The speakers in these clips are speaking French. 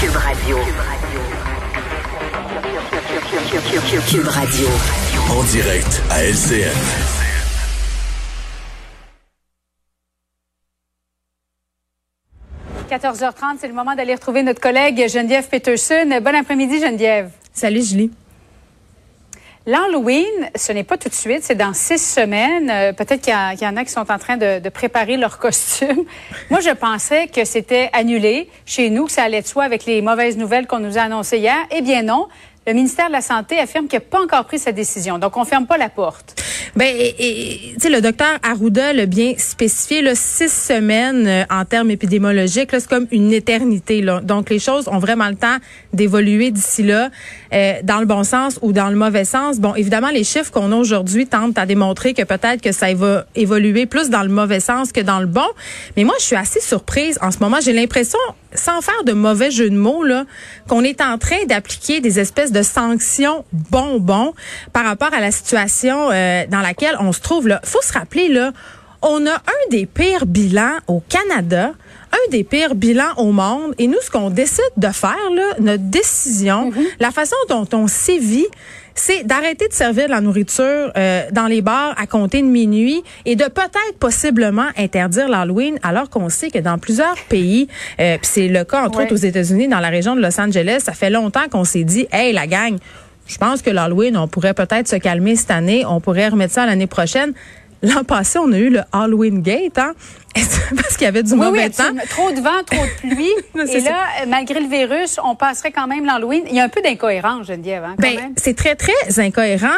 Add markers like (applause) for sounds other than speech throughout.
Cube Radio. Cube Radio. En direct à LCN. – 14h30, c'est le moment d'aller retrouver notre collègue Geneviève Peterson. Bon après-midi, Geneviève. Salut, Julie. L'Halloween, ce n'est pas tout de suite, c'est dans six semaines. Euh, peut-être qu'il y, en a qui sont en train de, préparer leur costume. (laughs) Moi, je pensais que c'était annulé chez nous, que ça allait de soi avec les mauvaises nouvelles qu'on nous a annoncées hier. Eh bien non. Le ministère de la Santé affirme qu'il n'a pas encore pris sa décision. Donc, on ferme pas la porte. Ben, tu sais, le docteur Arruda l'a bien spécifié, là, six semaines euh, en termes épidémiologiques, c'est comme une éternité. Là. Donc, les choses ont vraiment le temps d'évoluer d'ici là, euh, dans le bon sens ou dans le mauvais sens. Bon, évidemment, les chiffres qu'on a aujourd'hui tentent à démontrer que peut-être que ça va évoluer plus dans le mauvais sens que dans le bon. Mais moi, je suis assez surprise en ce moment. J'ai l'impression, sans faire de mauvais jeu de mots, là, qu'on est en train d'appliquer des espèces de sanctions bonbons par rapport à la situation euh, dans laquelle on se trouve. Là, faut se rappeler là, on a un des pires bilans au Canada un des pires bilans au monde. Et nous, ce qu'on décide de faire, là, notre décision, mm-hmm. la façon dont on sévit, c'est d'arrêter de servir de la nourriture euh, dans les bars à compter de minuit et de peut-être possiblement interdire l'Halloween, alors qu'on sait que dans plusieurs pays, euh, c'est le cas entre autres aux États-Unis, dans la région de Los Angeles, ça fait longtemps qu'on s'est dit, hey la gang, je pense que l'Halloween, on pourrait peut-être se calmer cette année, on pourrait remettre ça l'année prochaine. L'an passé, on a eu le Halloween Gate, hein? (laughs) Parce qu'il y avait du mauvais oui, temps. Trop de vent, trop de pluie. (laughs) et là, ça. malgré le virus, on passerait quand même l'Halloween. Il y a un peu d'incohérence, Geneviève. Hein, ben, c'est très, très incohérent.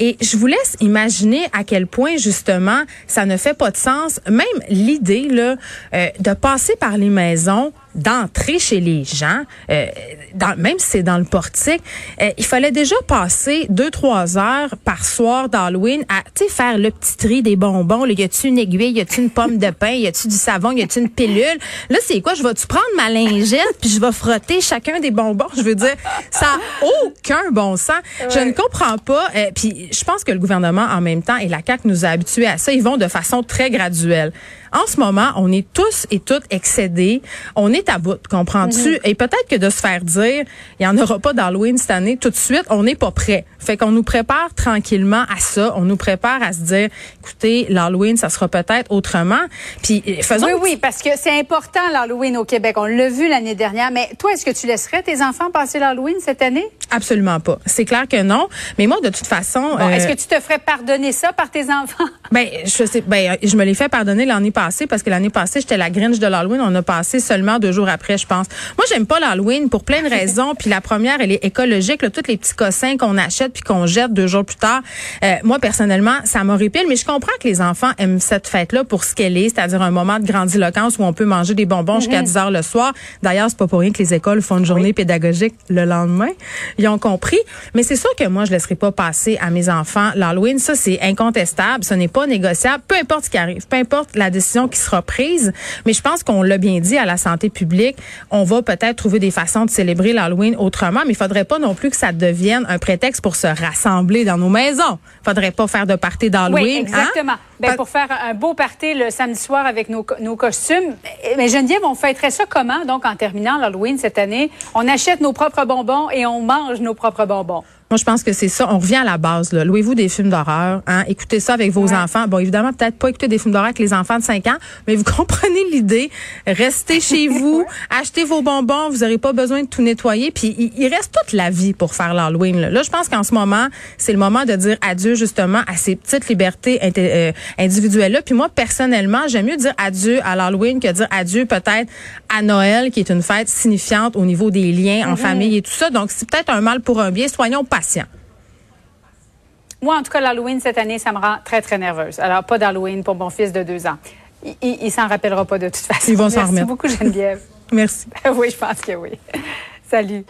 Et je vous laisse imaginer à quel point, justement, ça ne fait pas de sens. Même l'idée là euh, de passer par les maisons d'entrer chez les gens, euh, dans, même si c'est dans le portique, euh, il fallait déjà passer deux trois heures par soir d'Halloween à faire le petit tri des bonbons. Là, y a-tu une aiguille, y a-tu une pomme de pain, y a-tu du savon, y a-tu une pilule? Là, c'est quoi? Je vais-tu prendre ma lingette puis je vais frotter chacun des bonbons? Je veux dire, ça a aucun bon sens. Ouais. Je ne comprends pas. Euh, puis je pense que le gouvernement en même temps et la CAC nous a habitués à ça. Ils vont de façon très graduelle. En ce moment, on est tous et toutes excédés. On est à bout, comprends-tu? Mm -hmm. Et peut-être que de se faire dire, il n'y en aura pas d'Halloween cette année, tout de suite, on n'est pas prêt. Fait qu'on nous prépare tranquillement à ça. On nous prépare à se dire, écoutez, l'Halloween, ça sera peut-être autrement. Puis faisons. Oui, oui, parce que c'est important l'Halloween au Québec. On l'a vu l'année dernière. Mais toi, est-ce que tu laisserais tes enfants passer l'Halloween cette année? Absolument pas. C'est clair que non. Mais moi, de toute façon. Bon, euh, est-ce que tu te ferais pardonner ça par tes enfants? Ben, je sais, ben, je me l'ai fait pardonner l'année passée parce que l'année passée, j'étais la Grinch de l'Halloween. On a passé seulement deux jours après, je pense. Moi, j'aime pas l'Halloween pour plein de (laughs) raisons. puis la première, elle est écologique. Là, tous les petits cossins qu'on achète puis qu'on jette deux jours plus tard. Euh, moi, personnellement, ça m'horripile. Mais je comprends que les enfants aiment cette fête-là pour ce qu'elle est, c'est-à-dire un moment de grandiloquence où on peut manger des bonbons mm -hmm. jusqu'à 10 heures le soir. D'ailleurs, c'est pas pour rien que les écoles font une journée oui. pédagogique le lendemain. Ils ont compris. Mais c'est sûr que moi, je laisserai pas passer à mes enfants l'Halloween. Ça, c'est incontestable. Ce n'est pas négociable. Peu importe ce qui arrive, peu importe la décision qui sera prise. Mais je pense qu'on l'a bien dit à la santé publique. On va peut-être trouver des façons de célébrer l'Halloween autrement, mais il faudrait pas non plus que ça devienne un prétexte pour se rassembler dans nos maisons. Faudrait pas faire de party d'Halloween. Oui, exactement. Hein? Ben, pour faire un beau party le samedi soir avec nos, nos costumes. Mais Geneviève, on fêterait ça comment, donc, en terminant l'Halloween cette année? On achète nos propres bonbons et on mange nos propres bonbons. Moi, je pense que c'est ça. On revient à la base. Louez-vous des films d'horreur. Hein? Écoutez ça avec vos ouais. enfants. Bon, évidemment, peut-être pas écouter des films d'horreur avec les enfants de 5 ans, mais vous (laughs) comprenez l'idée. Restez chez (laughs) vous, achetez vos bonbons. Vous n'aurez pas besoin de tout nettoyer. Puis, il, reste toute la vie pour faire l'Halloween. Là. là, je pense qu'en ce moment, c'est le moment de dire adieu, justement, à ces petites libertés euh, individuelles-là. Puis moi, personnellement, j'aime mieux dire adieu à l'Halloween que dire adieu peut-être à Noël, qui est une fête signifiante au niveau des liens en famille et tout ça. Donc, c'est peut-être un mal pour un bien. Soyons patient. Moi, en tout cas, l'Halloween cette année, ça me rend très, très nerveuse. Alors, pas d'Halloween pour mon fils de deux ans. Il, il, il s'en rappellera pas de toute façon. Ils vont s'en remettre. Merci beaucoup, Geneviève. (laughs) Merci. oui, je pense que oui. Salut.